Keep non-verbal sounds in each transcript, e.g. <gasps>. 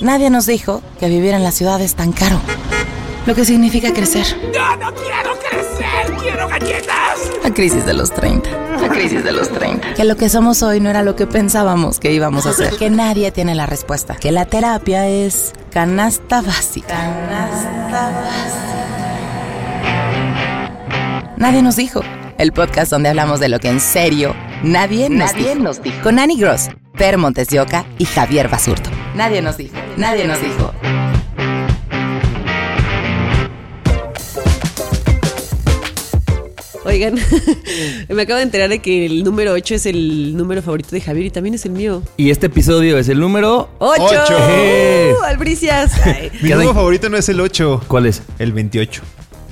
Nadie nos dijo que vivir en la ciudad es tan caro. Lo que significa crecer. ¡No, no quiero crecer! ¡Quiero galletas! La crisis de los 30. La crisis de los 30. Que lo que somos hoy no era lo que pensábamos que íbamos a hacer. Que nadie tiene la respuesta. Que la terapia es canasta básica. Canasta básica. Nadie nos dijo. El podcast donde hablamos de lo que en serio nadie nos, Nadie dijo. nos dijo. Con Annie Gross, Per Montes de Oca y Javier Basurto. Nadie nos dijo. Nadie nos dijo. Oigan, <laughs> me acabo de enterar de que el número 8 es el número favorito de Javier y también es el mío. Y este episodio es el número. ¡Ocho! Ocho. ¡Uh, Albricias! <laughs> Mi número favorito no es el 8, ¿Cuál es? el 28.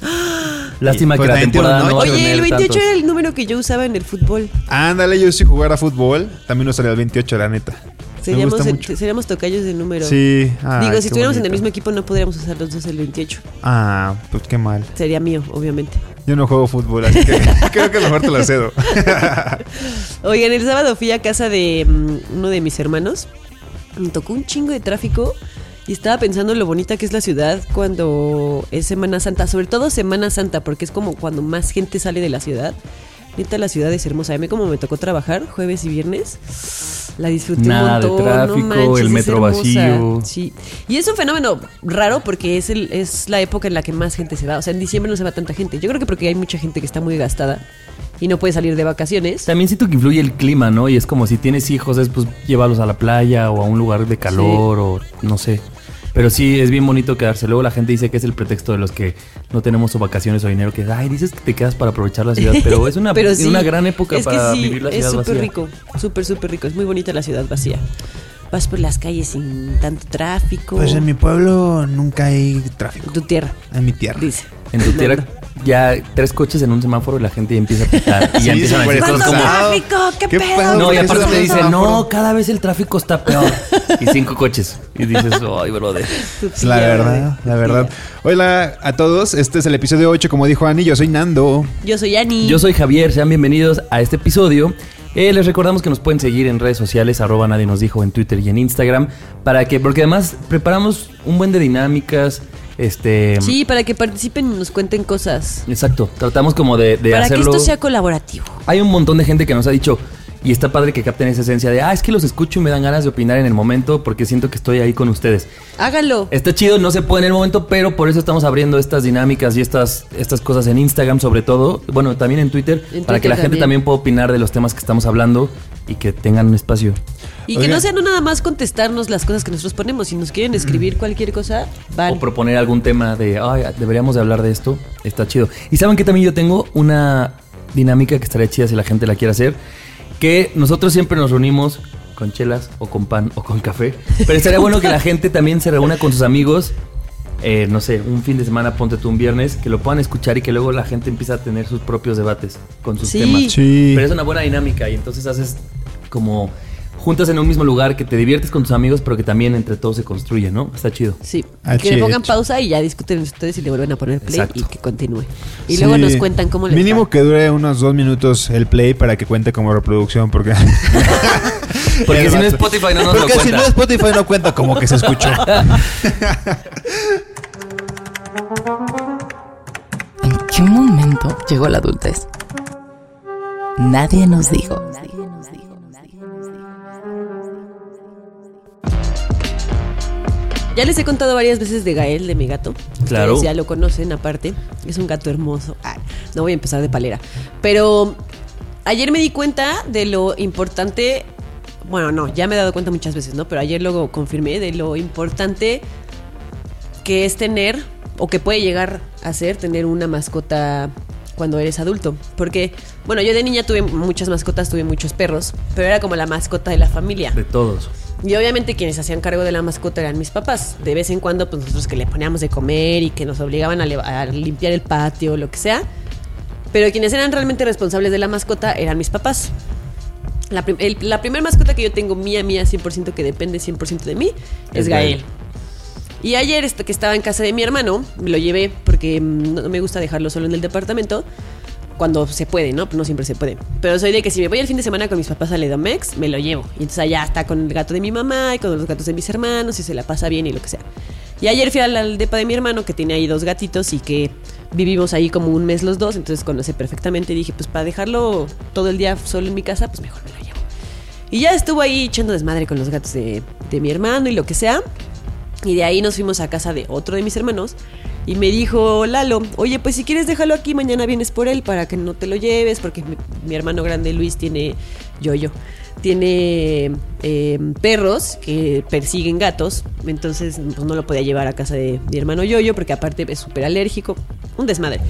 <gasps> Lástima Pues que la también tiene temporada no a. Oye, el tener 28 tantos. era el número que yo usaba en el fútbol. Ándale, yo sí jugar a fútbol. También usaría el 28, la neta. Me Seríamos, el- tocayos del número. Sí. ay, Digo, si estuviéramos en el mismo equipo no podríamos usar los dos el 28. Ah, pues qué mal. Sería mío, obviamente. Yo no juego fútbol, así que <laughs> <laughs> creo que mejor te lo cedo. <laughs> Oigan, el sábado fui a casa de mm, uno de mis hermanos. Me tocó un chingo de tráfico y estaba pensando en lo bonita que es la ciudad cuando es Semana Santa. Sobre todo Semana Santa, porque es como cuando más gente sale de la ciudad. Neta, la ciudad es hermosa. A mí como me tocó trabajar jueves y viernes, la disfruté Nada de un montón. tráfico, no manches, el metro vacío. Sí. Y es un fenómeno raro porque es, el, es la época en la que más gente se va. O sea, en diciembre no se va tanta gente. Yo creo que porque hay mucha gente que está muy gastada y no puede salir de vacaciones. También siento que influye el clima, ¿no? Y es como si tienes hijos, es pues llévalos a la playa o a un lugar de calor o no sé. Pero sí, es bien bonito quedarse. Luego la gente dice que es el pretexto de los que no tenemos o vacaciones o dinero. Que, ay, dices que te quedas para aprovechar la ciudad. Pero es una, <laughs> Pero es sí, una gran época es para que sí, vivir la Es ciudad súper vacía. rico, súper, súper rico. Es muy bonita la ciudad vacía. Vas por las calles sin tanto tráfico. Pues en mi pueblo nunca hay tráfico. Tu tierra, En mi tierra. dice. En tu <laughs> tierra ya tres coches en un semáforo y la gente ya empieza a pitar. Y <laughs> ya Sí, empiezan a decir cosas como... tráfico! ¿Qué, ¿Qué pedo? No, y aparte te dicen, no, cada vez el tráfico está peor. <laughs> Y cinco coches. Y dices, ay, brother. La verdad, la verdad. Hola a todos, este es el episodio 8, como dijo Ani, yo soy Nando. Yo soy Ani. Yo soy Javier, sean bienvenidos a este episodio. Eh, les recordamos que nos pueden seguir en redes sociales, arroba nadie nos dijo en Twitter y en Instagram, para que, porque además preparamos un buen de dinámicas, este... Sí, para que participen y nos cuenten cosas. Exacto, tratamos como de, de para hacerlo... que esto sea colaborativo. Hay un montón de gente que nos ha dicho, y está padre que capten esa esencia de, ah, es que los escucho y me dan ganas de opinar en el momento porque siento que estoy ahí con ustedes. Hágalo. Está chido, no se puede en el momento, pero por eso estamos abriendo estas dinámicas y estas, estas cosas en Instagram sobre todo, bueno, también en Twitter, En para que la gente también pueda opinar de los temas que estamos hablando y que tengan un espacio. Y que no sea no nada más contestarnos las cosas que nosotros ponemos. Si nos quieren escribir cualquier cosa, van. O proponer algún tema de, ay, deberíamos de hablar de esto, está chido. Y saben que también yo tengo una dinámica que estaría chida si la gente la quiere hacer, que nosotros siempre nos reunimos con chelas o con pan o con café, pero estaría <laughs> bueno que la gente también se reúna con sus amigos. Eh, no sé, un fin de semana, ponte tú un viernes, que lo puedan escuchar y que luego la gente empiece a tener sus propios debates con sus Sí. temas. Sí. Pero es una buena dinámica y entonces haces como juntas en un mismo lugar que te diviertes con tus amigos, pero que también entre todos se construye, ¿no? Está chido. Sí, Ah, que le pongan pausa y ya discuten ustedes y le vuelven a poner play Exacto. y que continúe. Y luego nos cuentan cómo les Mínimo va. que dure unos dos minutos el play para que cuente como reproducción, porque... <laughs> Porque El <laughs> si no. Spotify no nos lo Porque si cuenta. no Spotify no cuenta como que se escuchó. <laughs> ¿En qué momento llegó la adultez? Nadie nos dijo. Ya les he contado varias veces de Gael, de mi gato. Claro. Ustedes ya lo conocen aparte. Es un gato hermoso. Ah, no voy a empezar de palera. Pero ayer me di cuenta de lo importante. Bueno, no, ya me he dado cuenta muchas veces, ¿no? Pero ayer lo confirmé de lo importante que es tener, o que puede llegar a ser, tener una mascota cuando eres adulto. Porque, bueno, yo de niña tuve muchas mascotas, tuve muchos perros, pero era como la mascota de la familia. De todos. Y obviamente quienes hacían cargo de la mascota eran mis papás. De vez en cuando, pues nosotros que le poníamos de comer y que nos obligaban a, a limpiar el patio, lo que sea. Pero quienes eran realmente responsables de la mascota eran mis papás. La, prim- la primera mascota que yo tengo mía, mía, 100% que depende 100% de mí, es, Es Gael. Gael. Y ayer que estaba en casa de mi hermano, me lo llevé porque mm, no, me gusta dejarlo solo en el departamento. Cuando se puede, ¿no? No siempre se puede. Pero soy de que si me voy el fin de semana con mis papás al Edomex, me lo llevo. Y entonces allá está con el gato de mi mamá y con los gatos de mis hermanos y se la pasa bien y lo que sea. Y ayer fui al, depa de mi hermano que tiene ahí dos gatitos y que vivimos ahí como un mes los dos, entonces conoce perfectamente. Y dije, pues para dejarlo todo el día solo en mi casa, pues mejor me lo llevo. Y ya estuvo ahí echando desmadre con los gatos de, de mi hermano y lo que sea. Y de ahí nos fuimos a casa de otro de mis hermanos. Y me dijo Lalo, oye, pues si quieres déjalo aquí, mañana vienes por él para que no te lo lleves, porque mi, hermano grande Luis tiene, yo, yo, tiene eh, perros que persiguen gatos. Entonces, pues no lo podía llevar a casa de mi hermano Yoyo, porque aparte es súper alérgico. Un desmadre.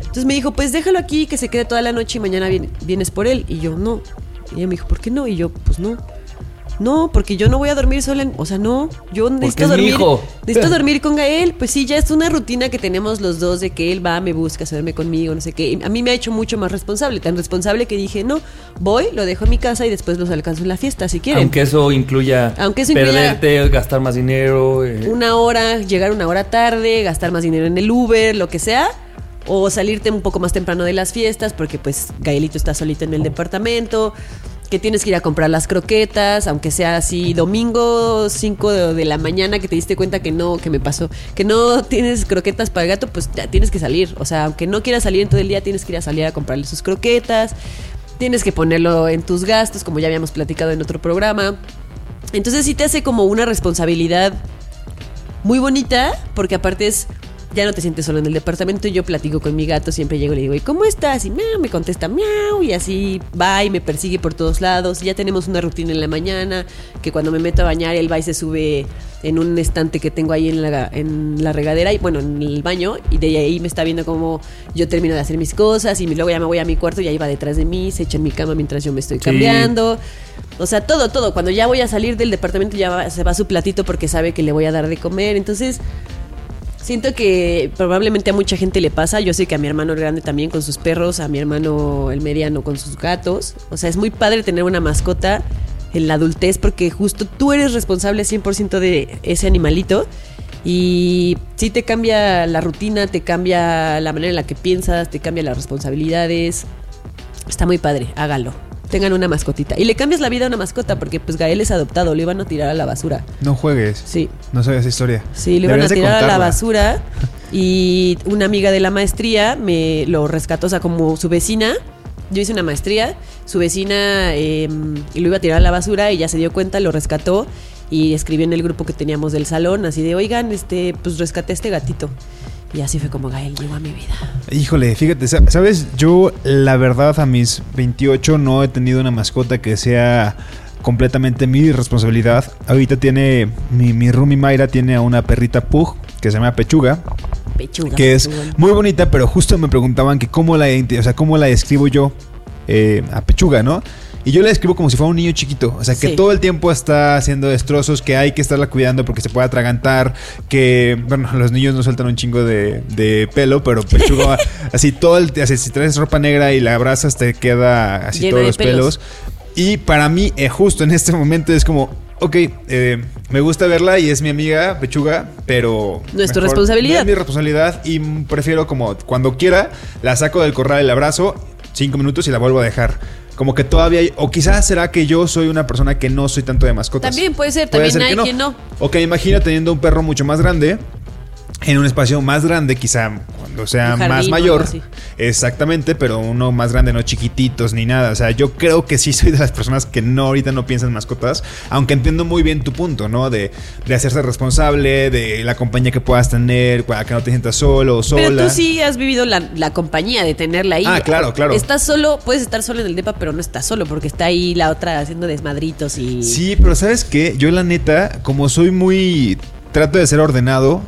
Entonces me dijo, pues déjalo aquí, que se quede toda la noche y mañana vien- vienes por él. Y yo, no. Y ella me dijo, ¿por qué no? Y yo, pues no. No, porque yo no voy a dormir sola. en- o sea, no. Yo necesito es mi dormir. hijo. Necesito <laughs> dormir con Gael. Pues sí, ya es una rutina que tenemos los dos de que él va, me busca, se duerme conmigo, no sé qué. A mí me ha hecho mucho más responsable. Tan responsable que dije, no, voy, lo dejo en mi casa y después los alcanzo en la fiesta, si quieren. Aunque eso incluya Aunque eso incluya- perderte, gastar más dinero. eh, una hora, llegar una hora tarde, gastar más dinero en el Uber, lo que sea. O salirte un poco más temprano de las fiestas porque pues Gaelito está solito en el departamento. Que tienes que ir a comprar las croquetas, aunque sea así domingo 5 de, la mañana que te diste cuenta que no, que me pasó, que no tienes croquetas para el gato, pues ya tienes que salir. O sea, aunque no quieras salir en todo el día, tienes que ir a salir a comprarle sus croquetas. Tienes que ponerlo en tus gastos, como ya habíamos platicado en otro programa. Entonces sí te hace como una responsabilidad muy bonita, porque aparte es, ya no te sientes solo en el departamento. Yo platico con mi gato, siempre llego y le digo, ¿y cómo estás? Y miau, me contesta miau, y así va y me persigue por todos lados. Ya tenemos una rutina en la mañana, que cuando me meto a bañar, él va y se sube en un estante que tengo ahí en la, en la regadera, y bueno, en el baño, y de ahí me está viendo cómo yo termino de hacer mis cosas, y luego ya me voy a mi cuarto y ahí va detrás de mí, se echa en mi cama mientras yo me estoy Sí. cambiando. O sea, todo, todo. Cuando ya voy a salir del departamento ya va- se va su platito porque sabe que le voy a dar de comer. Entonces, siento que probablemente a mucha gente le pasa. Yo sé que a mi hermano el grande también con sus perros, a mi hermano el mediano con sus gatos. O sea, es muy padre tener una mascota en la adultez porque justo tú eres responsable 100% de ese animalito. Y sí te cambia la rutina, te cambia la manera en la que piensas, te cambia las responsabilidades. Está muy padre, hágalo. Tengan una mascotita. Y le cambias la vida a una mascota porque pues Gael es adoptado, lo iban a tirar a la basura. No juegues. Sí, No sabía esa historia. sí, lo iban a tirar a la basura. <laughs> Y una amiga de la maestría me lo rescató, o sea, como su vecina. Yo hice una maestría, su vecina eh, y lo iba a tirar a la basura y ya se dio cuenta, lo rescató y escribió en el grupo que teníamos del salón, así de, oigan, este, pues rescaté a este gatito. Y así fue como Gael llegó a mi vida. Híjole, fíjate, sa- sabes, yo la verdad a mis 28 no he tenido una mascota que sea completamente mi responsabilidad. Ahorita tiene, mi, mi roomie Mayra tiene a una perrita Pug que se llama Pechuga, Pechuga. que es pechuga. muy bonita, pero justo me preguntaban que cómo la, o sea, cómo la describo yo eh, a Pechuga, ¿no? Y yo la describo como si fuera un niño chiquito. O sea, que Sí. todo el tiempo está haciendo destrozos, que hay que estarla cuidando porque se puede atragantar, que, bueno, los niños no sueltan un chingo de, de pelo, pero <laughs> Pechuga, así todo el... Así, si traes ropa negra y la abrazas, te queda así Llena todos los pelos. pelos. Y para mí, eh, justo en este momento es como... Ok, eh, me gusta verla y es mi amiga Pechuga, pero... No es tu responsabilidad. es mi responsabilidad y prefiero como cuando quiera, la saco del corral, el abrazo, cinco minutos y la vuelvo a dejar. Como que todavía hay, o quizás será que yo soy una persona que no soy tanto de mascotas. También puede ser, Puede también ser hay que quien no. O que me imagino teniendo un perro mucho más grande, en un espacio más grande, quizá cuando sea jardín más mayor. así. Exactamente, pero uno más grande, no chiquititos ni nada. O sea, yo creo que sí soy de las personas que no ahorita no piensan en mascotas, aunque entiendo muy bien tu punto, ¿no? De, de hacerse responsable, de la compañía que puedas tener, para que no te sientas solo o sola. Pero tú sí has vivido la, la compañía de tenerla ahí. Ah, claro, claro. Estás solo, puedes estar solo en el depa, pero no estás solo porque está ahí la otra haciendo desmadritos y... Sí, pero ¿sabes qué? Yo la neta, como soy muy... Trato de ser ordenado,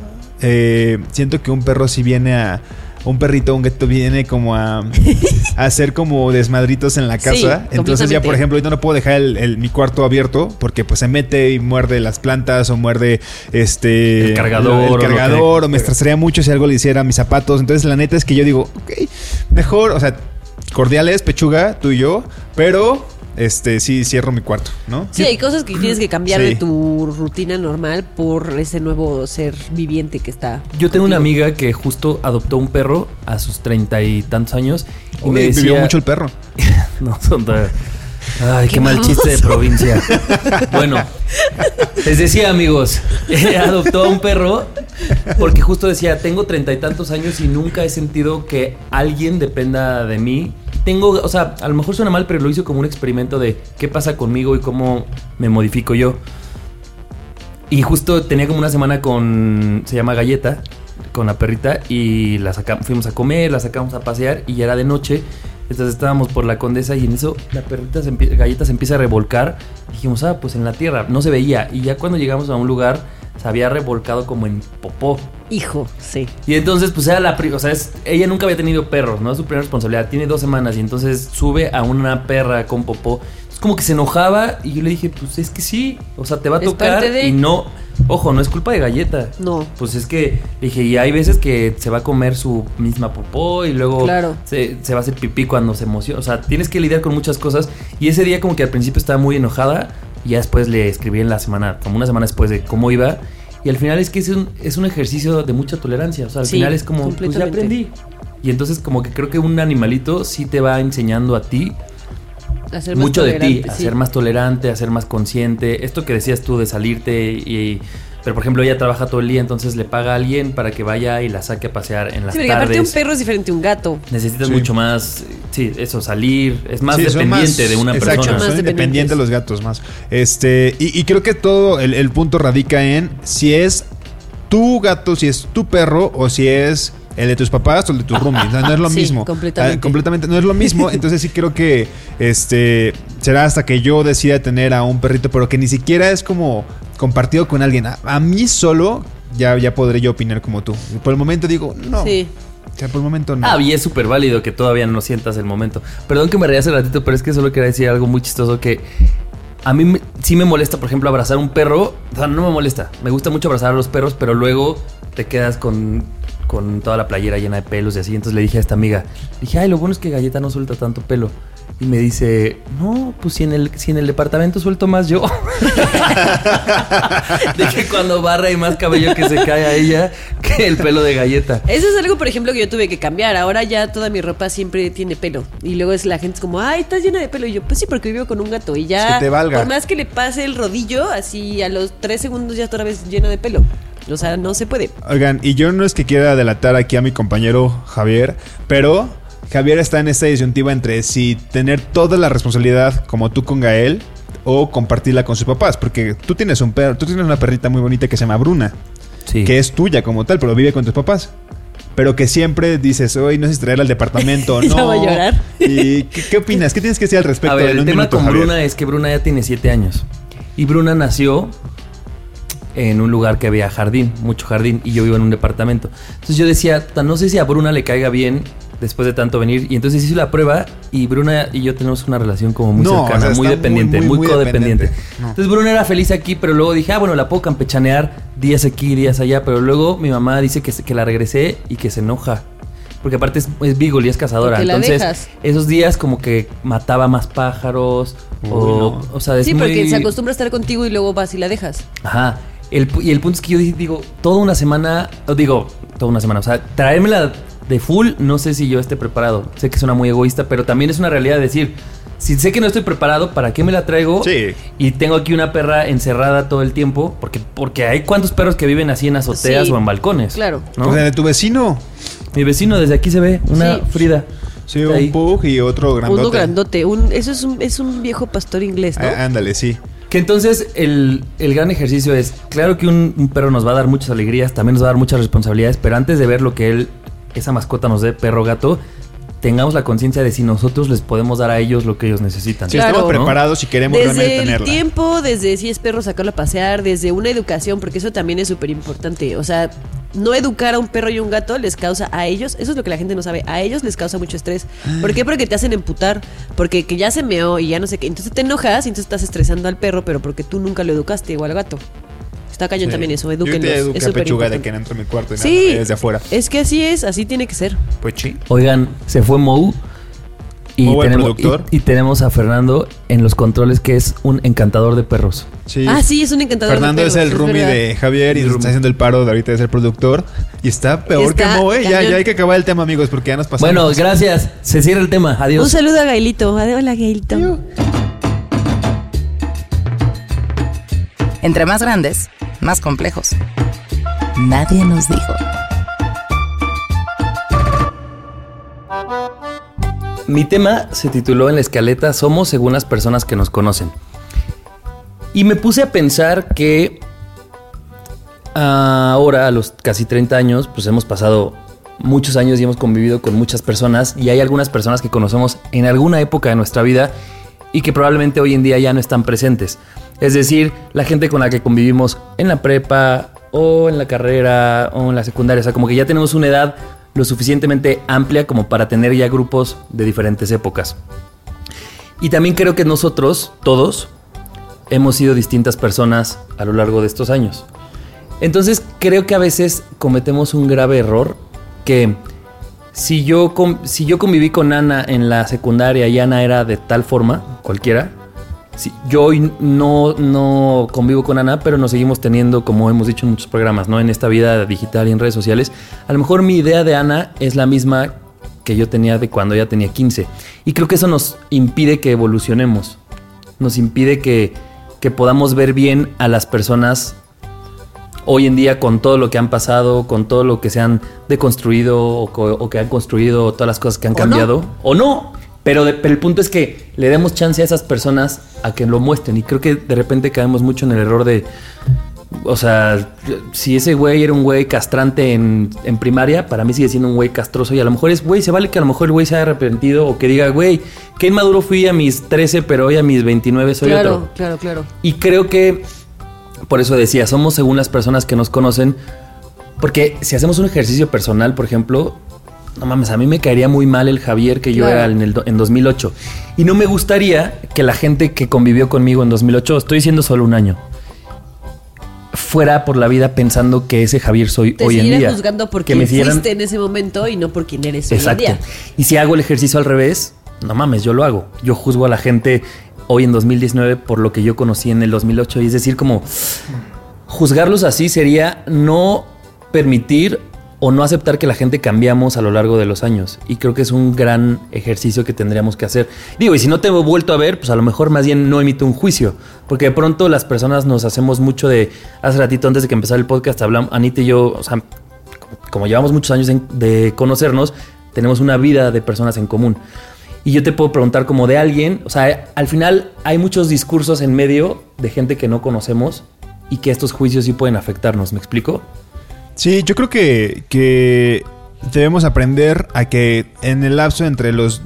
eh, siento que un perro sí viene a, un perrito, un gato viene como a, <laughs> a hacer como desmadritos en la Sí, casa. Entonces ya, por ejemplo, ahorita no puedo dejar el, el- mi cuarto abierto porque pues se mete y muerde las plantas o muerde este El cargador el o cargador o me estresaría mucho si algo le hiciera a mis zapatos. Entonces la neta es que yo digo, ok, mejor, o sea, cordiales, pechuga, tú y yo, pero este sí cierro mi cuarto, ¿no? Sí, hay cosas que tienes que cambiar Sí. de tu rutina normal por ese nuevo ser viviente que está. Yo tengo una amiga que justo adoptó un perro a sus treinta y tantos años y Uy, me decía... vivió mucho el perro. <laughs> No, son Ay, qué, Qué mal chiste de provincia. <laughs> Bueno, les decía, amigos, adoptó a un perro porque justo decía, tengo treinta y tantos años y nunca he sentido que alguien dependa de mí. Tengo, o sea, a lo mejor suena mal, pero lo hizo como un experimento de qué pasa conmigo y cómo me modifico yo. Y justo tenía como una semana con. Se llama Galleta, con la perrita. Y la saca- fuimos a comer, la sacamos a pasear. Y ya era de noche. Entonces estábamos por la condesa. Y en eso la perrita, se Galleta se empieza a revolcar. Dijimos, ah, pues en la tierra. No se veía. Y ya cuando llegamos a un lugar, se había revolcado como en popó. Hijo, sí. Y entonces, pues era la. O sea, es- ella nunca había tenido perros, no es su primera responsabilidad. Tiene dos semanas y entonces sube a una perra con popó. Es como que se enojaba y yo le dije, pues es que sí. O sea, te va a Es tocar de- y no. Ojo, no es culpa de galleta. No. Pues es que dije, y hay veces que se va a comer su misma popó y luego Claro. se, se va a hacer pipí cuando se emociona. O sea, tienes que lidiar con muchas cosas. Y ese día, como que al principio estaba muy enojada. Y ya después le escribí en la semana, como una semana después de cómo iba. Y al final es que es un, es un ejercicio de mucha tolerancia. O sea, al Sí, final es como, pues ya aprendí. Y entonces, como que creo que un animalito sí te va enseñando a ti Más mucho de ti, tolerante, a sí. ser más tolerante, a ser más consciente. Esto que decías tú de salirte y... Pero por ejemplo, ella trabaja todo el día, entonces le paga a alguien para que vaya y la saque a pasear en las Sí, porque aparte un tardes. perro es diferente a un gato. Necesitas Sí. mucho más, sí, eso, salir, es más Sí, dependiente más- de una exacto, persona. Más independientes de los gatos más. Este, y, y creo que todo el, el punto radica en si es tu gato, si es tu perro o si es el de tus papás o el de tus roomies. O sea, no es lo <laughs> Sí, mismo. completamente. Ah, completamente no es lo mismo. <laughs> Entonces sí creo que este será hasta que yo decida tener a un perrito, pero que ni siquiera es como compartido con alguien. A, a mí solo ya, ya podré yo opinar como tú. Por el momento digo, no. Sí. O sea, por el momento no. Ah, y es súper válido que todavía no sientas el momento. Perdón que me reía hace ratito, pero es que solo quería decir algo muy chistoso que a mí me- sí me molesta, por ejemplo, abrazar un perro. O sea, no me molesta. Me gusta mucho abrazar a los perros, pero luego te quedas con, con toda la playera llena de pelos y así. Entonces le dije a esta amiga, dije, ay, lo bueno es que Galleta no suelta tanto pelo. Y me dice, no, pues si en el, si en el departamento suelto más yo. <laughs> de que cuando barra hay más cabello que se cae a ella que el pelo de Galleta. Eso es algo, por ejemplo, que yo tuve que cambiar. Ahora ya toda mi ropa siempre tiene pelo. Y luego es la gente es como, ay, estás llena de pelo. Y yo, pues sí, porque vivo con un gato. Y ya, Es que te valga. por más que le pase el rodillo, así a los tres segundos ya otra vez llena de pelo. O sea, no se puede. Oigan, y yo no es que quiera delatar aquí a mi compañero Javier, pero Javier está en esta disyuntiva entre si tener toda la responsabilidad como tú con Gael o compartirla con sus papás, porque tú tienes un perro, tú tienes una perrita muy bonita que se llama Bruna, Sí. que es tuya como tal, pero vive con tus papás. Pero que siempre dices, hoy no sé si traerla al departamento <laughs> o no. Ya va a llorar. ¿Y qué, qué opinas? ¿Qué tienes que decir al respecto? A ver, en el un tema minuto, con Javier? Bruna es que Bruna ya tiene 7 años. Y Bruna nació en un lugar que había jardín, mucho jardín, y yo vivo en un departamento. Entonces yo decía, "Ta, no sé si a Bruna le caiga bien después de tanto venir. Y entonces hice la prueba y Bruna y yo tenemos una relación como muy No, cercana, o sea, muy dependiente, muy, muy, muy, muy codependiente. dependiente. No. Entonces Bruna era feliz aquí, pero luego dije, ah, bueno, la puedo campechanear días aquí, días allá. Pero luego mi mamá dice que, que la regresé y que se enoja. Porque aparte es, es beagle y es cazadora. La Entonces, dejas. esos días como que mataba más pájaros. o, no. o sea, es sí, porque muy- se acostumbra a estar contigo y luego vas y la dejas. Ajá. El y el punto es que yo digo, toda una semana, digo, toda una semana, o sea, traérmela de full, no sé si yo esté preparado. Sé que suena muy egoísta, pero también es una realidad decir, si sé que no estoy preparado, ¿para qué me la traigo? Sí. Y tengo aquí una perra encerrada todo el tiempo, porque, porque hay cuantos perros que viven así en azoteas Sí, o en balcones. claro. ¿no? O sea, de tu vecino. Mi vecino desde aquí se ve, una Sí. Frida. Sí, un ahí. pug y otro grandote. Uno grandote. Un, eso es un, es un viejo pastor inglés, ¿no? Ah, ándale, sí. Que entonces el, el gran ejercicio es, claro que un, un perro nos va a dar muchas alegrías, también nos va a dar muchas responsabilidades, pero antes de ver lo que él, esa mascota nos dé, perro gato, tengamos la conciencia de si nosotros les podemos dar a ellos lo que ellos necesitan. Si Claro. estamos preparados y queremos Desde realmente el tenerla. tiempo, desde si es perro sacarlo a pasear, desde una educación, porque eso también es súper importante. O sea, no educar a un perro y un gato les causa a ellos, eso es lo que la gente no sabe, a ellos les causa mucho estrés. ¿Por qué? Porque te hacen emputar, porque que ya se meó y ya no sé qué. Entonces te enojas y entonces estás estresando al perro, pero porque tú nunca lo educaste o al gato. Está cañón Sí. también eso, Yo te eduqué es pechuga de que no entro a mi cuarto y Sí, nada, desde afuera. es que así es, así tiene que ser. Pues sí. Oigan, se fue Mou. Y tenemos, productor. y- y tenemos a Fernando en los controles, que es un encantador de perros. Sí. Ah, sí, es un encantador. de Fernando es perros, el roomie de Javier y nos está haciendo el paro de ahorita de ser productor. Y está peor Está que Mo, ¿eh? Ya, ya hay que acabar el tema, amigos, porque ya nos pasamos. Bueno, gracias. Se cierra el tema. Un Adiós. saludo a Gailito. Hola, Gailito. Entre más grandes, más complejos. Nadie nos dijo. Mi tema se tituló en la escaleta Somos según las personas que nos conocen. Y me puse a pensar que ahora, a los casi 30 años, pues hemos pasado muchos años y hemos convivido con muchas personas y hay algunas personas que conocemos en alguna época de nuestra vida y que probablemente hoy en día ya no están presentes. Es decir, la gente con la que convivimos en la prepa o en la carrera o en la secundaria. O sea, como que ya tenemos una edad lo suficientemente amplia como para tener ya grupos de diferentes épocas. Y también creo que nosotros, todos, hemos sido distintas personas a lo largo de estos años. Entonces creo que a veces cometemos un grave error que si yo, si yo conviví con Ana en la secundaria y Ana era de tal forma, cualquiera, si yo hoy no, no convivo con Ana, pero nos seguimos teniendo, como hemos dicho en muchos programas, ¿no? En esta vida digital y en redes sociales, a lo mejor mi idea de Ana es la misma que yo tenía de cuando ella tenía 15. Y creo que eso nos impide que evolucionemos. Nos impide que, que podamos ver bien a las personas hoy en día con todo lo que han pasado, con todo lo que se han deconstruido o, o que han construido, todas las cosas que han O cambiado. O no. Pero, de- pero el punto es que le demos chance a esas personas a que lo muestren. Y creo que de repente caemos mucho en el error de. O sea, si ese güey era un güey castrante en, en primaria, para mí sigue siendo un güey castroso. Y a lo mejor es, güey, se vale que a lo mejor el güey se haya arrepentido o que diga, güey, qué inmaduro fui a mis 13, pero hoy a mis 29 soy claro, otro. claro, claro. Y creo que, por eso decía, somos según las personas que nos conocen. Porque si hacemos un ejercicio personal, por ejemplo, no mames, a mí me caería muy mal el Javier que yo Claro. era en, el en 2008. Y no me gustaría que la gente que convivió conmigo en 2008, estoy diciendo solo un año, fuera por la vida pensando que ese Javier soy Te hoy en día. juzgando por que me siguieran- fuiste en ese momento y no por quién eres hoy en Exacto. día. Y si hago el ejercicio al revés, no mames, yo lo hago. Yo juzgo a la gente hoy en 2019 por lo que yo conocí en el 2008. Y es decir, como juzgarlos así sería no permitir o no aceptar que la gente cambiamos a lo largo de los años. Y creo que es un gran ejercicio que tendríamos que hacer. Digo, y si no te he vuelto a ver, pues a lo mejor más bien no emito un juicio. Porque de pronto las personas nos hacemos mucho de... Hace ratito antes de que empezara el podcast, hablamos, Anita y yo, o sea, como llevamos muchos años de conocernos, tenemos una vida de personas en común. Y yo te puedo preguntar como de alguien, o sea, al final hay muchos discursos en medio de gente que no conocemos y que estos juicios sí pueden afectarnos, ¿me explico? Sí, yo creo que, que debemos aprender a que en el lapso entre los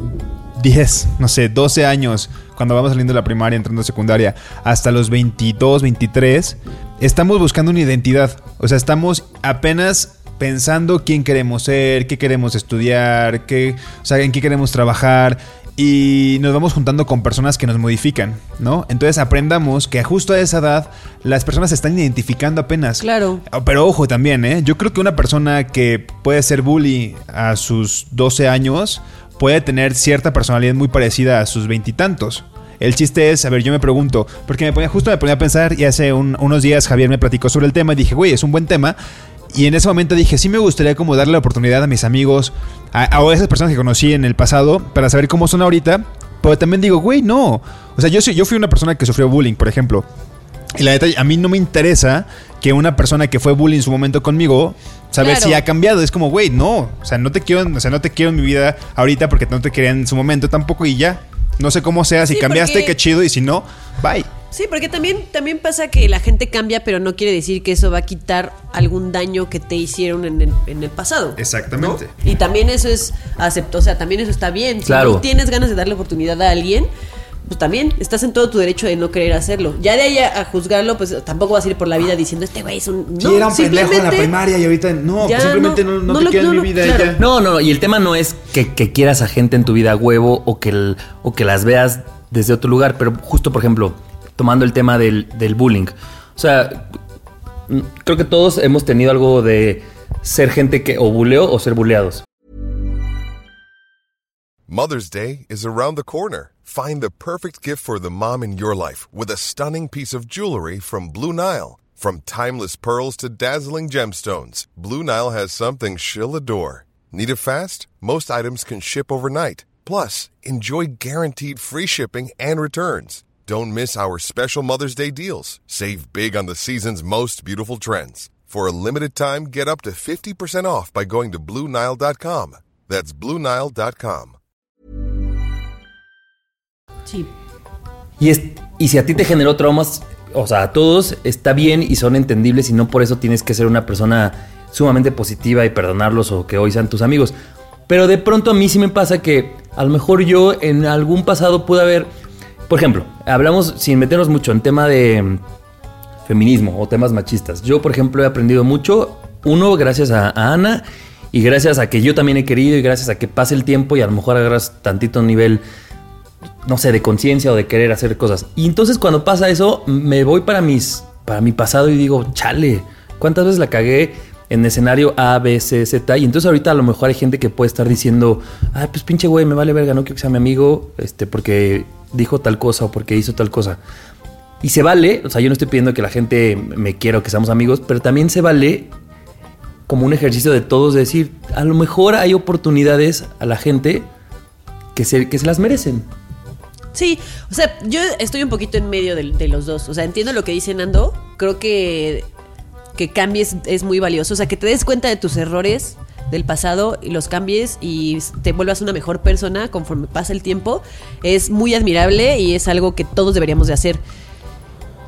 10, no sé, 12 años, cuando vamos saliendo de la primaria, entrando a secundaria, hasta los 22, 23, estamos buscando una identidad. O sea, estamos apenas pensando quién queremos ser, qué queremos estudiar, qué, o sea, en qué queremos trabajar. Y nos vamos juntando con personas que nos modifican, ¿no? Entonces aprendamos que justo a esa edad las personas se están identificando apenas. Claro. Ah, Pero ojo también, ¿eh? Yo creo que una persona que puede ser bully a sus 12 años puede tener cierta personalidad muy parecida a sus veintitantos. El chiste es, a ver, yo me pregunto, porque me ponía, justo me ponía a pensar y hace un- unos días Javier me platicó sobre el tema y dije, güey, es un buen tema. Y en ese momento dije, sí me gustaría como darle la oportunidad a mis amigos, a, a esas personas que conocí en el pasado, para saber cómo son ahorita. Pero también digo, güey, no. O sea, yo, soy- yo fui una persona que sufrió bullying, por ejemplo. Y la neta, a mí no me interesa que una persona que fue bullying en su momento conmigo, saber Claro. si ha cambiado. Es como, güey, no. O sea, no te quiero, o sea, no te quiero en mi vida ahorita porque no te quería en su momento tampoco y ya. No sé cómo sea, si Sí, cambiaste, porque- qué chido, y si no, bye. Sí, porque también, también pasa que la gente cambia, pero no quiere decir que eso va a quitar algún daño que te hicieron en el, en el pasado. Exactamente. ¿no? Y también eso es acepto, o sea, también eso está bien. Si Claro. tú tienes ganas de darle oportunidad a alguien, pues también estás en todo tu derecho de no querer hacerlo. Ya de ahí a, a juzgarlo, pues tampoco vas a ir por la vida diciendo, este güey es un... Sí, era un pendejo en la simplemente- primaria y ahorita no, Ya, pues simplemente no, no, no no te lo- quiero no en mi vida claro. ya. No, no, no, y el tema no es que, que quieras a gente en tu vida a huevo o que, el- o que las veas desde otro lugar, pero justo, por ejemplo, tomando el tema del, del bullying. O sea, creo que todos hemos tenido algo de ser gente que o buleó o ser. Mother's Day is around the corner. Find the perfect gift for the mom in your life with a stunning piece of jewelry from Blue Nile. From timeless pearls to dazzling gemstones, Blue Nile has something she'll adore. Need it fast? Most items can ship overnight. Plus, enjoy guaranteed free shipping and returns. Don't miss our special Mother's Day deals. Save big on the season's most beautiful trends. For a limited time, get up to 50% off by going to BlueNile.com. That's BlueNile.com. Sí. Y, es, y si a ti te generó traumas, o sea, a todos está bien y son entendibles y no por eso tienes que ser una persona sumamente positiva y perdonarlos o que hoy sean tus amigos. Pero de pronto a mí sí me pasa que a lo mejor yo en algún pasado pude haber, por ejemplo, hablamos sin meternos mucho en tema de mm, feminismo o temas machistas. Yo, por ejemplo, he aprendido mucho, uno, gracias a, Ana y gracias a que yo también he querido y gracias a que pase el tiempo y a lo mejor agarras tantito nivel no sé, de conciencia o de querer hacer cosas. Y entonces cuando pasa eso, me voy para mis para mi pasado y digo, chale, ¿cuántas veces la cagué en escenario A, B, C, Z? Y entonces ahorita a lo mejor hay gente que puede estar diciendo, ay, pues pinche güey, me vale verga, no quiero que sea mi amigo, este, porque dijo tal cosa o porque hizo tal cosa. Y se vale, o sea, yo no estoy pidiendo que la gente me quiera o que seamos amigos, pero también se vale como un ejercicio de todos de decir, a lo mejor hay oportunidades a la gente que se, que se las merecen. Sí, o sea, yo estoy un poquito en medio de, de los dos. O sea, entiendo lo que dice Nando. Creo que que cambies es muy valioso. O sea, que te des cuenta de tus errores del pasado y los cambies y te vuelvas una mejor persona conforme pasa el tiempo. Es muy admirable y es algo que todos deberíamos de hacer.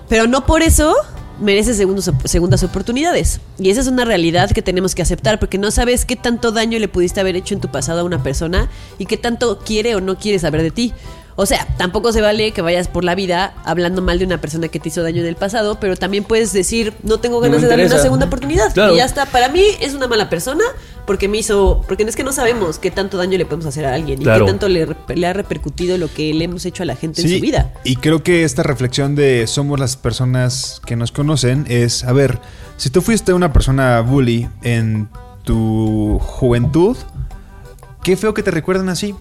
Pero no por eso mereces segundos, segundas oportunidades. Y esa es una realidad que tenemos que aceptar porque no sabes qué tanto daño le pudiste haber hecho en tu pasado a una persona y qué tanto quiere o no quiere saber de ti. O sea, tampoco se vale que vayas por la vida hablando mal de una persona que te hizo daño en el pasado, pero también puedes decir, no tengo No ganas de darle una segunda oportunidad. Claro. Y ya está. Para mí es una mala persona porque me hizo. Porque es que no sabemos qué tanto daño le podemos hacer a alguien Claro. y qué tanto le, le ha repercutido lo que le hemos hecho a la gente en su vida. Y creo que esta reflexión de somos las personas que nos conocen es, a ver, si tú fuiste una persona bully en tu juventud, qué feo que te recuerden así.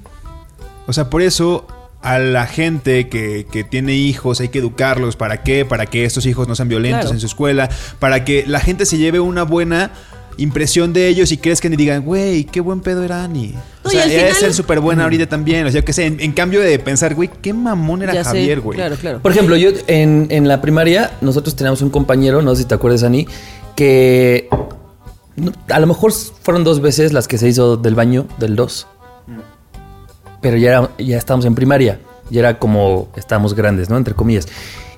O sea, por eso a la gente que, que tiene hijos hay que educarlos. ¿Para qué? Para que estos hijos no sean violentos Claro. en su escuela. Para que la gente se lleve una buena impresión de ellos y crezcan y digan, güey, qué buen pedo era Ani. O No, sea, ella es ser súper buena ahorita también. O sea, que sé, en, en cambio de pensar, güey, qué mamón era Ya. Javier, güey. Claro, claro. Por ejemplo, yo en, en la primaria, nosotros teníamos un compañero, no sé si te acuerdas, Ani, que a lo mejor fueron dos veces las que se hizo del baño del 2. Pero ya, era- ya estábamos en primaria. Ya era como estábamos grandes, ¿no? Entre comillas.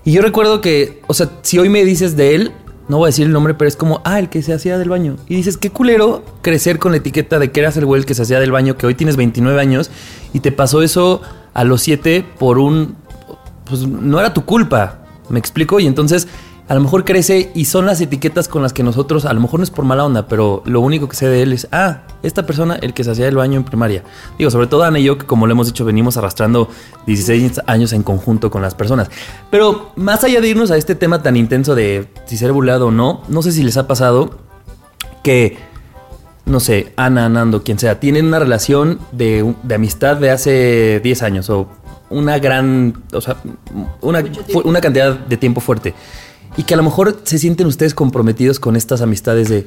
Y yo recuerdo que, o sea, si hoy me dices de él, no voy a decir el nombre, pero es como, ah, el que se hacía del baño. Y dices, qué culero crecer con la etiqueta de que eras el güey el que se hacía del baño, que hoy tienes 29 años y te pasó eso a los 7 por un pues no era tu culpa, me explico, y entonces a lo mejor crece y son las etiquetas con las que nosotros, a lo mejor no es por mala onda, pero lo único que sé de él es, ah, esta persona, el que se hacía el baño en primaria. Digo, sobre todo Ana y yo, que como lo hemos dicho, venimos arrastrando 16 años en conjunto con las personas. Pero más allá de irnos a este tema tan intenso de si ser burlado o no, no sé si les ha pasado que no sé, Ana, Nando, quien sea, tienen una relación de, de amistad de hace 10 años o una gran, o sea, una, una cantidad de tiempo fuerte. Y que a lo mejor se sienten ustedes comprometidos con estas amistades de,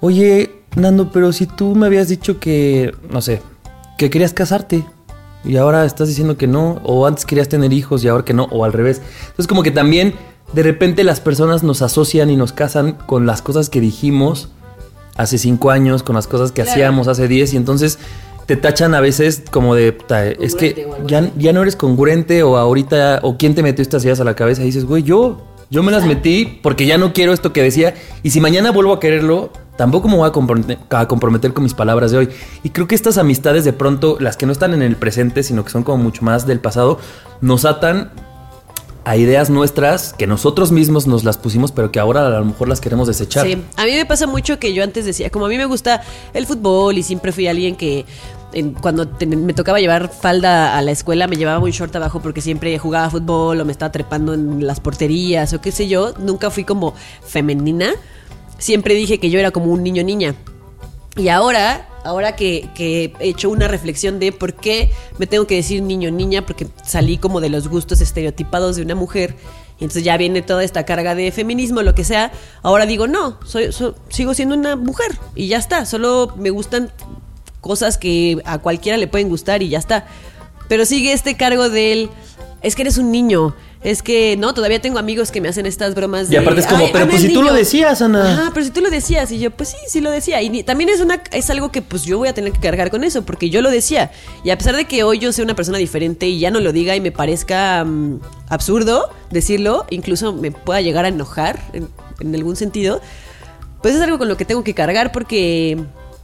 oye, Nando, pero si tú me habías dicho que, no sé, que querías casarte y ahora estás diciendo que no, o antes querías tener hijos y ahora que no, o al revés. Entonces como que también de repente las personas nos asocian y nos casan con las cosas que dijimos hace cinco años, con las cosas que Claro. hacíamos hace 10 y entonces te tachan a veces como de, "Puta, es que ya, ya no eres congruente o ahorita, o quién te metió estas ideas a la cabeza y dices, güey, yo, yo me las metí porque ya no quiero esto que decía y si mañana vuelvo a quererlo, tampoco me voy a comprometer, con mis palabras de hoy. Y creo que estas amistades de pronto, las que no están en el presente, sino que son como mucho más del pasado, nos atan a ideas nuestras que nosotros mismos nos las pusimos, pero que ahora a lo mejor las queremos desechar. Sí, a mí me pasa mucho que yo antes decía, como a mí me gusta el fútbol y siempre fui alguien que en- cuando te- me tocaba llevar falda a la escuela me llevaba un short abajo porque siempre jugaba fútbol o me estaba trepando en las porterías o qué sé yo, nunca fui como femenina, siempre dije que yo era como un niño niña. Y ahora, ahora que, que he hecho una reflexión de por qué me tengo que decir niño niña, porque salí como de los gustos estereotipados de una mujer, y entonces ya viene toda esta carga de feminismo, lo que sea, ahora digo, no, soy, so- sigo siendo una mujer, y ya está, solo me gustan cosas que a cualquiera le pueden gustar y ya está. Pero sigue este cargo del, es que eres un niño. Es que, no, todavía tengo amigos que me hacen estas bromas Y aparte es como, "Ay, pero pues si tú lo niño". decías, Ana. Ajá, pero si tú lo decías. Y yo, pues sí, sí lo decía. Y ni- también es, una, es algo que pues yo voy a tener que cargar con eso, porque yo lo decía. Y a pesar de que hoy yo sea una persona diferente y ya no lo diga y me parezca mm, absurdo decirlo, incluso me pueda llegar a enojar en, en algún sentido, pues es algo con lo que tengo que cargar porque,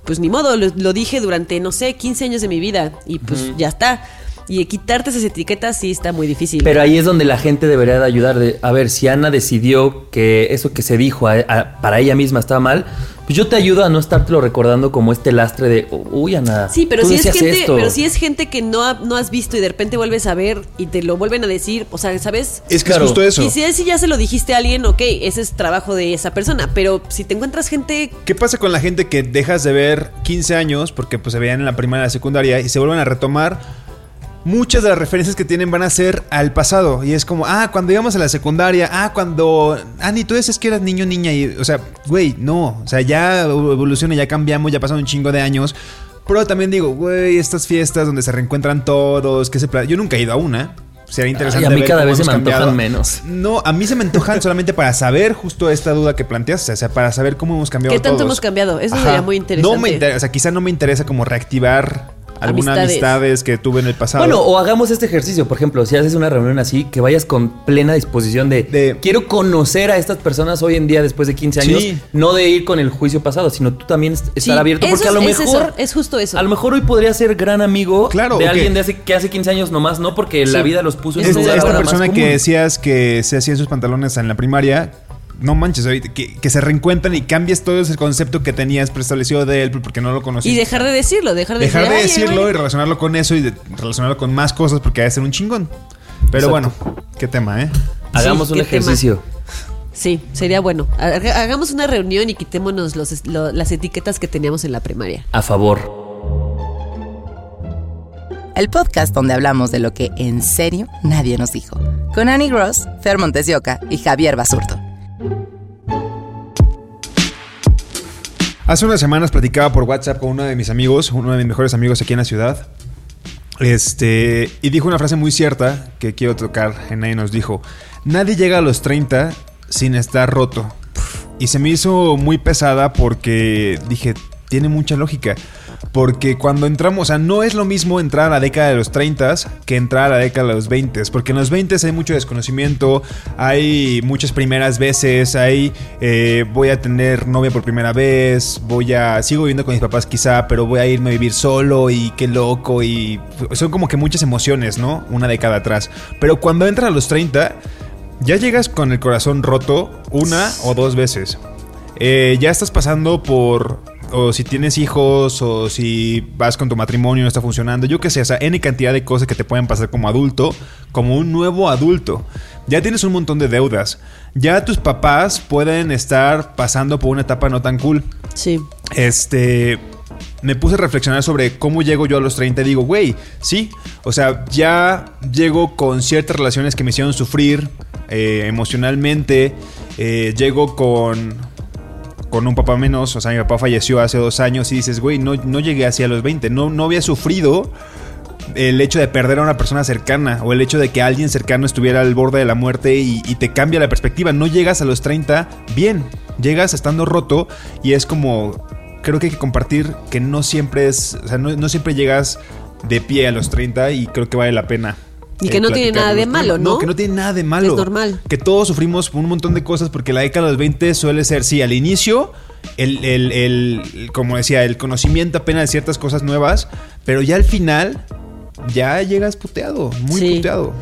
pues ni modo, lo, lo dije durante, no sé, 15 años de mi vida y pues ya está. Y quitarte esas etiquetas sí está muy difícil. Pero ahí es donde la gente debería de ayudar. De, a ver, si Ana decidió que eso que se dijo a- a- para ella misma estaba mal, pues yo te ayudo a no estártelo recordando como este lastre de, uy, Ana. Sí, pero tú si es gente, esto". pero si es gente que no, ha- no has visto y de repente vuelves a ver y te lo vuelven a decir, o sea, ¿sabes? Es que Claro. es justo eso. Y si, es- si ya se lo dijiste a alguien, ok, ese es trabajo de esa persona. Pero si te encuentras gente ¿Qué pasa con la gente que dejas de ver 15 años porque pues se veían en la primaria y la secundaria y se vuelven a retomar? Muchas de las referencias que tienen van a ser al pasado. Y es como, ah, cuando íbamos a la secundaria, ah, cuando. Ah, ni tú dices que eras niño, niña. Y, o sea, güey, no. O sea, ya evoluciona, ya cambiamos, ya pasaron un chingo de años. Pero también digo, güey, estas fiestas donde se reencuentran todos, que se Yo nunca he ido a una. Sería interesante. Ay, a mí ver cada vez se me antojan cambiado. menos. No, a mí se me antojan <laughs> solamente para saber justo esta duda que planteas. O sea, para saber cómo hemos cambiado. ¿Qué tanto todos. hemos cambiado? Eso Ajá. sería muy interesante. No me interesa, o sea, quizá no me interesa como reactivar algunas amistades. Amistades. que tuve en el pasado. Bueno, o hagamos este ejercicio, por ejemplo, si haces una reunión así, que vayas con plena disposición de, De- quiero conocer a estas personas hoy en día después de 15 años, Sí. no de ir con el juicio pasado, sino tú también est- estar Sí, abierto, porque a lo es- es mejor eso, es justo eso. A lo mejor hoy podría ser gran amigo Claro, de alguien de hace, que hace 15 años nomás, no porque la vida los puso en un esta, esta persona que decías que se hacía sus pantalones en la primaria, no manches, que, que se reencuentran y cambies todo ese concepto que tenías preestablecido de él porque no lo conocías. Y dejar de decirlo, dejar de, Dejar de "Ay, decirlo ay". y relacionarlo con eso y de- relacionarlo con más cosas porque ha de ser un chingón. Pero Exacto. bueno, qué tema, ¿eh? Hagamos Sí, un tema. ejercicio. Sí, sería bueno. Haga- Hagamos una reunión y quitémonos los, lo- las etiquetas que teníamos en la primaria. A favor. El podcast donde hablamos de lo que en serio nadie nos dijo. Con Annie Gross, Fer Montesioca y Javier Basurto. Hace unas semanas platicaba por WhatsApp con uno de mis amigos, uno de mis mejores amigos aquí en la ciudad. Este, y dijo una frase muy cierta que quiero tocar Nadie nos dijo. Nadie llega a los 30 sin estar roto. Y se me hizo muy pesada porque dije, tiene mucha lógica. Porque cuando entramos, o sea, no es lo mismo entrar a la década de los 30 que entrar a la década de los 20. Porque en los 20 hay mucho desconocimiento, hay muchas primeras veces, hay eh, voy a tener novia por primera vez, voy a, sigo viviendo con mis papás quizá, pero voy a irme a vivir solo y qué loco. Y son como que muchas emociones, ¿no? Una década atrás. Pero cuando entras a los 30, ya llegas con el corazón roto una o dos veces. Eh, ya estás pasando por. O si tienes hijos, o si vas con tu matrimonio y no está funcionando, yo qué sé, o sea, N cantidad de cosas que te pueden pasar como adulto, como un nuevo adulto. Ya tienes un montón de deudas. Ya tus papás pueden estar pasando por una etapa no tan cool. Sí. Este. Me puse a reflexionar sobre cómo llego yo a los 30 y digo, güey, sí. O sea, ya llego con ciertas relaciones que me hicieron sufrir eh, emocionalmente. eh, llego con. Con un papá menos, o sea, mi papá falleció hace dos años y dices, güey, no, no llegué así a los 20, no, no había sufrido el hecho de perder a una persona cercana o el hecho de que alguien cercano estuviera al borde de la muerte y, y te cambia la perspectiva. No llegas a los 30 bien, llegas estando roto y es como, creo que hay que compartir que no siempre es, o sea, no, no siempre llegas de pie a los 30 y creo que vale la pena Y que no tiene nada de malo, ¿no? que no tiene nada de malo. Es normal. Que todos sufrimos por un montón de cosas porque la década de los 20 suele ser, sí, al inicio, el, el- el- como decía, el conocimiento apenas de ciertas cosas nuevas, pero ya al final, ya llegas puteado, muy Sí. puteado.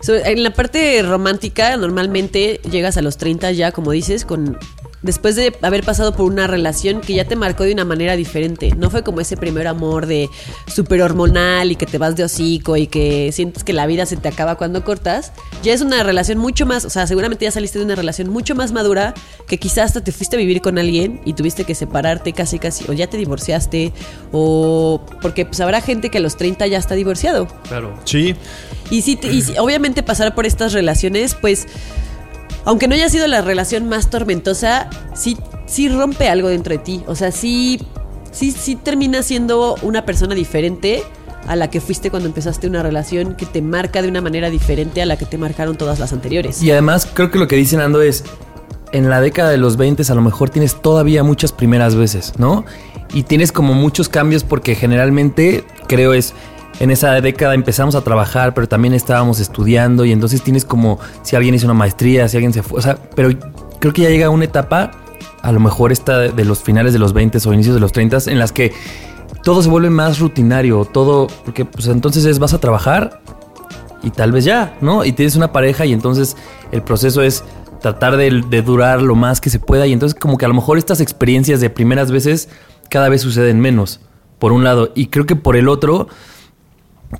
So, en la parte romántica, normalmente llegas a los 30 ya, como dices, con después de haber pasado por una relación que ya te marcó de una manera diferente. No fue como ese primer amor de súper hormonal y que te vas de hocico y que sientes que la vida se te acaba cuando cortas. Ya es una relación mucho más, o sea, seguramente ya saliste de una relación mucho más madura que quizás hasta te fuiste a vivir con alguien y tuviste que separarte casi casi, o ya te divorciaste, o porque pues habrá gente que a los 30 ya está divorciado. Claro. Sí, Y sí, te- y sí, obviamente pasar por estas relaciones, pues, aunque no haya sido la relación más tormentosa, sí, sí rompe algo dentro de ti. O sea, sí, sí, sí termina siendo una persona diferente a la que fuiste cuando empezaste una relación que te marca de una manera diferente a la que te marcaron todas las anteriores. Y además, creo que lo que dice Nando es, en la década de los 20 a lo mejor tienes todavía muchas primeras veces, ¿no? Y tienes como muchos cambios porque generalmente, creo es, en esa década empezamos a trabajar, pero también estábamos estudiando y entonces tienes como, si alguien hizo una maestría, si alguien se fue, o sea, pero creo que ya llega una etapa, a lo mejor esta de los finales de los 20 o inicios de los 30 en las que todo se vuelve más rutinario, todo, porque pues entonces es vas a trabajar y tal vez ya, ¿no? Y tienes una pareja y entonces el proceso es tratar de, de durar lo más que se pueda y entonces como que a lo mejor estas experiencias de primeras veces cada vez suceden menos, por un lado, y creo que por el otro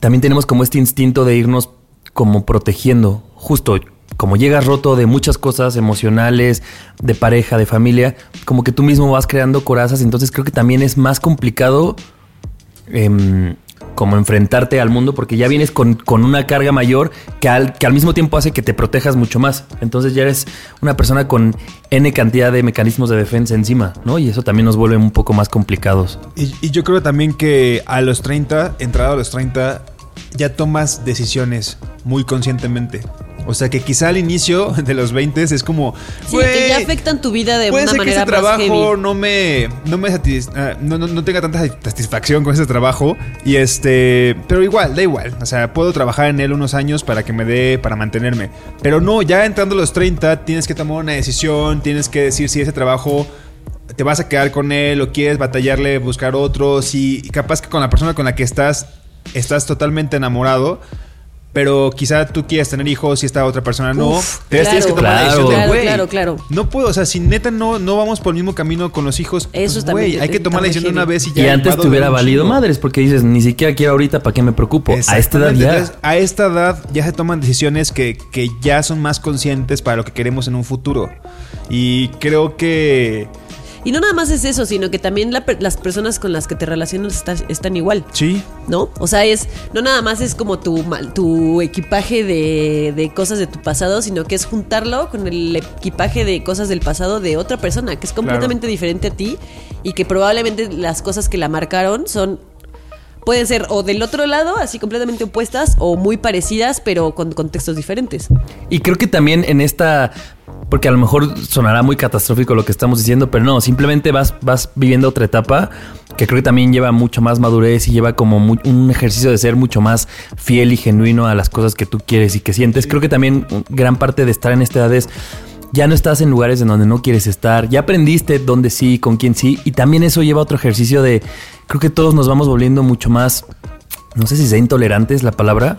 también tenemos como este instinto de irnos como protegiendo, justo como llegas roto de muchas cosas emocionales, de pareja, de familia, como que tú mismo vas creando corazas, entonces creo que también es más complicado em, como enfrentarte al mundo porque ya vienes con, con una carga mayor que al, que al mismo tiempo hace que te protejas mucho más. Entonces ya eres una persona con N cantidad de mecanismos de defensa encima, ¿no? Y eso también nos vuelve un poco más complicados. Y, y yo creo también que a los 30, entrado a los 30, ya tomas decisiones muy conscientemente. O sea que quizá al inicio <laughs> de los 20 es como. Sí, que "Güey, ya afectan tu vida de Puede una ser que manera ese más trabajo heavy. no me, no me satis- ah, no, no- no tenga tanta satisfacción con ese trabajo. Y este. Pero igual, da igual. O sea, puedo trabajar en él unos años para que me dé, para mantenerme. Pero no, ya entrando a los 30, tienes que tomar una decisión. Tienes que decir si ese trabajo te vas a quedar con él o quieres batallarle, buscar otro. Si capaz que con la persona con la que estás, estás totalmente enamorado. Pero quizá tú quieres tener hijos y esta otra persona no. Uf, Entonces tienes que tomar la claro. decisión de, Claro, "Güey, claro, claro. no puedo, o sea, si neta no, no vamos por el mismo camino con los hijos, Eso pues, güey, hay que tomar la decisión de una vez y Y ya. antes va a te hubiera valido madres porque dices, ni siquiera quiero ahorita, ¿para qué me preocupo? A esta edad ya. Entonces, a esta edad ya se toman decisiones que, que ya son más conscientes para lo que queremos en un futuro. Y creo que Y no nada más es eso, sino que también la las personas con las que te relacionas está- están igual. sí. ¿no? O sea, es no nada más es como tu, mal- tu equipaje de, de cosas de tu pasado, sino que es juntarlo con el equipaje de cosas del pasado de otra persona, que es completamente diferente a ti y que probablemente las cosas que la marcaron son pueden ser o del otro lado, así completamente opuestas, o muy parecidas, pero con contextos diferentes. Y creo que también en esta, porque a lo mejor sonará muy catastrófico lo que estamos diciendo, pero no, simplemente vas, vas viviendo otra etapa que creo que también lleva mucho más madurez y lleva como mu- un ejercicio de ser mucho más fiel y genuino a las cosas que tú quieres y que sientes. Creo que también gran parte de estar en esta edad es ya no estás en lugares en donde no quieres estar, ya aprendiste dónde sí, con quién sí, y también eso lleva a otro ejercicio de, creo que todos nos vamos volviendo mucho más, no sé si sea intolerante es la palabra,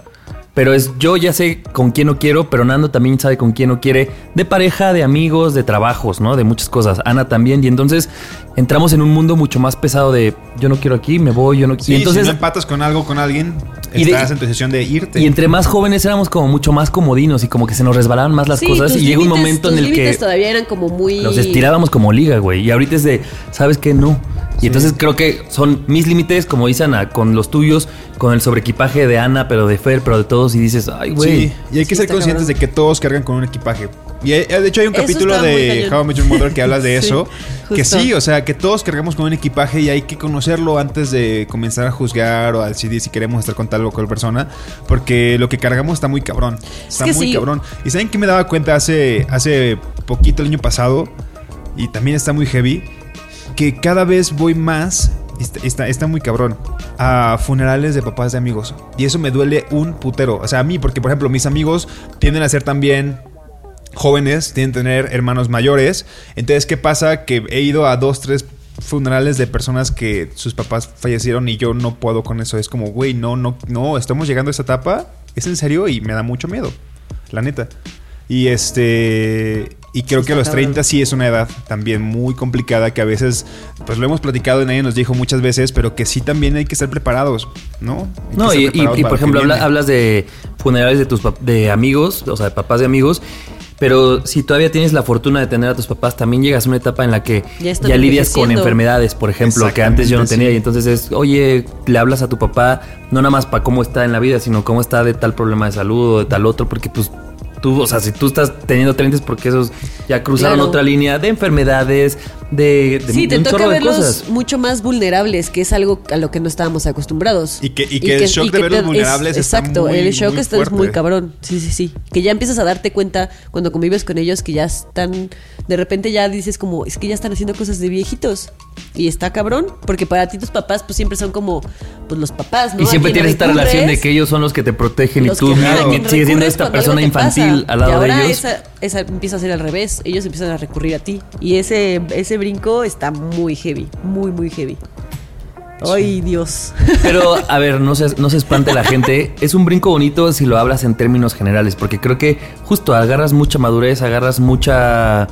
pero es yo ya sé con quién no quiero, pero Nando también sabe con quién no quiere, de pareja, de amigos, de trabajos, ¿no? De muchas cosas, Ana también, y entonces entramos en un mundo mucho más pesado de yo no quiero aquí, me voy, yo no Sí, y entonces si no empatas con algo, con alguien, Y de- estás en tu decisión de irte. y entre más jóvenes éramos como mucho más comodinos y como que se nos resbalaban más las Sí, cosas y llega un momento en el que límites todavía eran como muy los estirábamos como liga, güey. Y ahorita es de, ¿sabes qué? No. Y entonces creo que son mis límites, como dice Ana, con los tuyos, con el sobreequipaje de Ana, pero de Fer, pero de todos. Y dices, ay, güey. Sí, y hay que Sí, ser conscientes cabrón. de que todos cargan con un equipaje. Y eh, de hecho hay un Eso capítulo de. How I Met Your Mother que hablas de <laughs> Sí, eso. que sí, o sea, que todos cargamos con un equipaje y hay que conocerlo antes de comenzar a juzgar o a decidir si queremos estar con tal o cual persona. Porque lo que cargamos está muy cabrón. Está que muy sí. cabrón. Y ¿saben que me daba cuenta hace, hace poquito el año pasado? Y también está muy heavy. Que cada vez voy más Está, está, está muy cabrón. A funerales de papás de amigos. Y eso me duele un putero. O sea, a mí, porque por ejemplo, mis amigos tienden a ser también jóvenes, tienen que tener hermanos mayores. Entonces, ¿qué pasa? Que he ido a dos, tres funerales de personas que sus papás fallecieron y yo no puedo con eso. Es como, güey, no, no, no, estamos llegando a esta etapa. ¿Es en serio? Y me da mucho miedo. La neta. Y este. Y creo que a los 30 sí es una edad también muy complicada que a veces, pues lo hemos platicado y nadie nos dijo muchas veces, pero que sí también hay que estar preparados, ¿no? Hay No, y, preparados por ejemplo, habla- hablas de funerales de tus de amigos, o sea, de papás de amigos. Pero si todavía tienes la fortuna de tener a tus papás, también llegas a una etapa en la que Ya lidias con enfermedades, por ejemplo, que antes yo no tenía. sí. Y entonces es, oye, le hablas a tu papá, no nada más para cómo está en la vida, sino cómo está de tal problema de salud o de tal otro, porque pues tú, o sea, si tú estás teniendo 30 es porque esos ya cruzaron Claro. otra línea de enfermedades, de, de, Sí, de te un toca verlos cosas. mucho más vulnerables, que es algo a lo que no estábamos acostumbrados. Y que- y que el shock de que verlos vulnerables está Exacto, muy, el shock muy está es muy cabrón. Sí, sí, sí. Que ya empiezas a darte cuenta cuando convives con ellos que ya están. De repente ya dices, como, es que ya están haciendo cosas de viejitos. Y está cabrón, porque para ti tus papás, pues siempre son como, pues los papás, ¿no? Y siempre tienes esta recurres, relación de que ellos son los que te protegen y tú sigues siendo esta persona infantil pasa. al lado y de ellos. Esa, esa empieza a ser al revés. Ellos empiezan a recurrir a ti. Y ese, ese brinco está muy heavy. Muy, muy heavy. Ay, Dios. Pero, <laughs> a ver, no se, no se espante la gente. Es un brinco bonito si lo hablas en términos generales, porque creo que justo agarras mucha madurez, agarras mucha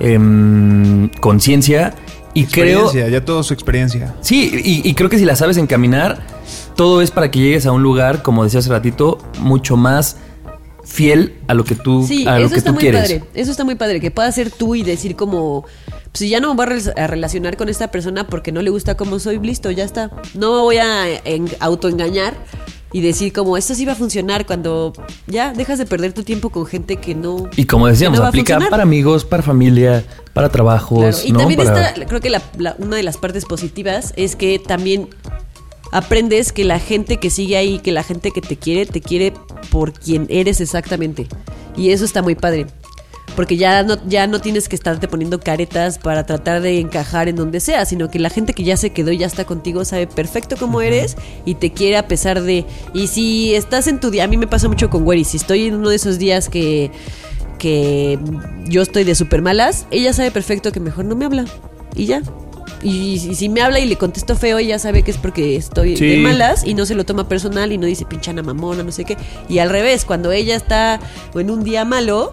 em, conciencia y creo... Experiencia, ya toda su experiencia. Sí, y, y creo que si la sabes encaminar, todo es para que llegues a un lugar, como decía hace ratito, mucho más fiel a lo que tú, Sí, a lo eso que está tú muy quieres. padre. Eso está muy padre. Que puedas ser tú y decir como. pues, si ya no me voy a rel- a relacionar con esta persona porque no le gusta cómo soy, listo, ya está. No me voy a en- autoengañar y decir como esto sí va a funcionar cuando ya dejas de perder tu tiempo con gente que no. Y como decíamos, no aplica para amigos, para familia, para trabajos, Claro, Y ¿no? también Para- está, creo que la- la- una de las partes positivas es que también aprendes que la gente que sigue ahí, que la gente que te quiere, te quiere por quien eres exactamente. Y eso está muy padre. Porque ya no, ya no tienes que estarte poniendo caretas para tratar de encajar en donde sea, sino que la gente que ya se quedó y ya está contigo sabe perfecto cómo eres y te quiere a pesar de... Y si estás en tu día, a mí me pasa mucho con Wery, si estoy en uno de esos días que, que yo estoy de super malas, ella sabe perfecto que mejor no me habla. Y ya. Y, y si me habla y le contesto feo, ella sabe que es porque estoy Sí. de malas y no se lo toma personal y no dice pinchana mamona, no sé qué. Y al revés, cuando ella está en un día malo,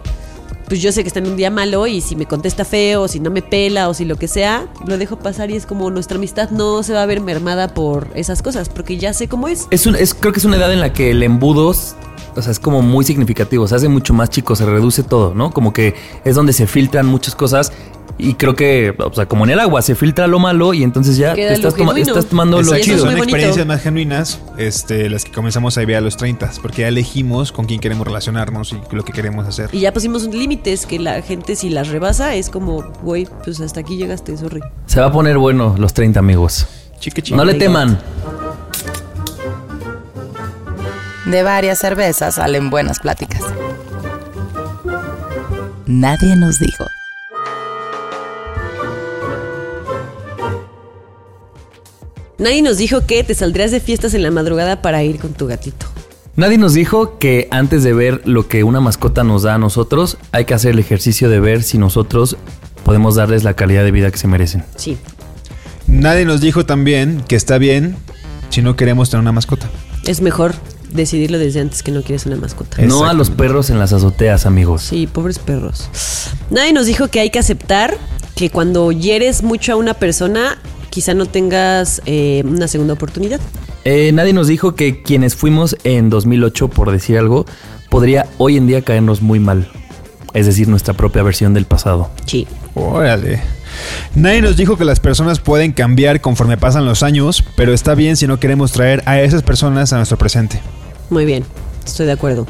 pues yo sé que está en un día malo y si me contesta feo, si no me pela, o si lo que sea, lo dejo pasar y es como nuestra amistad no se va a ver mermada por esas cosas, porque ya sé cómo es. Es un, es, creo que es una edad en la que el embudo, o sea, es como muy significativo, se hace mucho más chico, se reduce todo, ¿no? Como que es donde se filtran muchas cosas y creo que, o sea, como en el agua, se filtra lo malo y entonces ya te estás, lo toma- estás tomando lo Exacto, es chido. son experiencias más genuinas este, las que comenzamos a vivir a los 30, porque ya elegimos con quién queremos relacionarnos y lo que queremos hacer. Y ya pusimos límites que la gente si las rebasa es como, güey, pues hasta aquí llegaste, sorry. Se va a poner bueno los 30 amigos. Chique, chique. No le teman. De varias cervezas salen buenas pláticas. Nadie nos dijo. Nadie nos dijo que te saldrías de fiestas en la madrugada para ir con tu gatito. Nadie nos dijo que antes de ver lo que una mascota nos da a nosotros, hay que hacer el ejercicio de ver si nosotros podemos darles la calidad de vida que se merecen. Sí. Nadie nos dijo también que está bien si no queremos tener una mascota. Es mejor decidirlo desde antes que no quieres una mascota. No a los perros en las azoteas, amigos. Sí, pobres perros. Nadie nos dijo que hay que aceptar que cuando hieres mucho a una persona, quizá no tengas eh, una segunda oportunidad. Eh, nadie nos dijo que quienes fuimos en 2008, por decir algo, podría hoy en día caernos muy mal. Es decir, nuestra propia versión del pasado. Sí. Órale. Nadie nos dijo que las personas pueden cambiar conforme pasan los años, pero está bien si no queremos traer a esas personas a nuestro presente. Muy bien, estoy de acuerdo.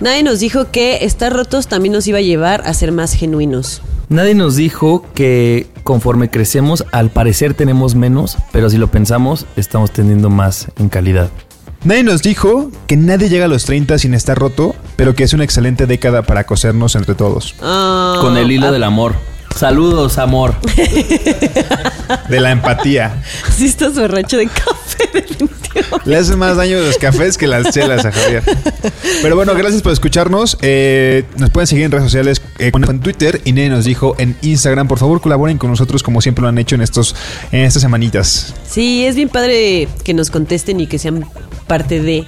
Nadie nos dijo que estar rotos también nos iba a llevar a ser más genuinos. Nadie nos dijo que conforme crecemos, al parecer tenemos menos, pero si lo pensamos, estamos teniendo más en calidad. Nadie nos dijo que nadie llega a los 30 sin estar roto, pero que es una excelente década para cosernos entre todos. Ah, Con el hilo ah, del amor. Saludos, amor. <laughs> De la empatía. Sí estás borracho de café, <laughs> definitivamente. Le hacen más daño los cafés que las chelas a Javier. Pero bueno, gracias por escucharnos. Eh, nos pueden seguir en redes sociales, eh, en Twitter. Y Nene nos dijo en Instagram. Por favor, colaboren con nosotros como siempre lo han hecho en, estos, en estas semanitas. Sí, es bien padre que nos contesten y que sean parte de.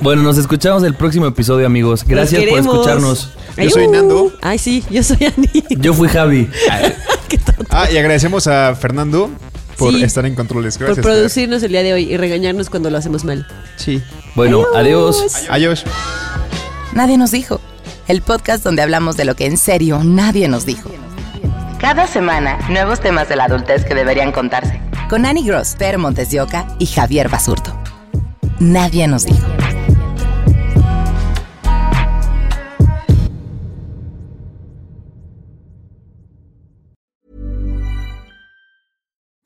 Bueno, nos escuchamos el próximo episodio, amigos. Gracias por escucharnos. Yo soy Nando. Ay, sí, yo soy Ani. Yo fui Javi. <laughs> Qué tonto. Ah, y agradecemos a Fernando por Sí. estar en controles. Por Gracias. Fer. producirnos el día de hoy y regañarnos cuando lo hacemos mal. Sí. Bueno, adiós. Adiós. Nadie nos dijo. El podcast donde hablamos de lo que en serio nadie nos dijo. Cada semana, nuevos temas de la adultez que deberían contarse. Con Annie Gross, Per Montes de Oca y Javier Basurto. Nadie nos dijo.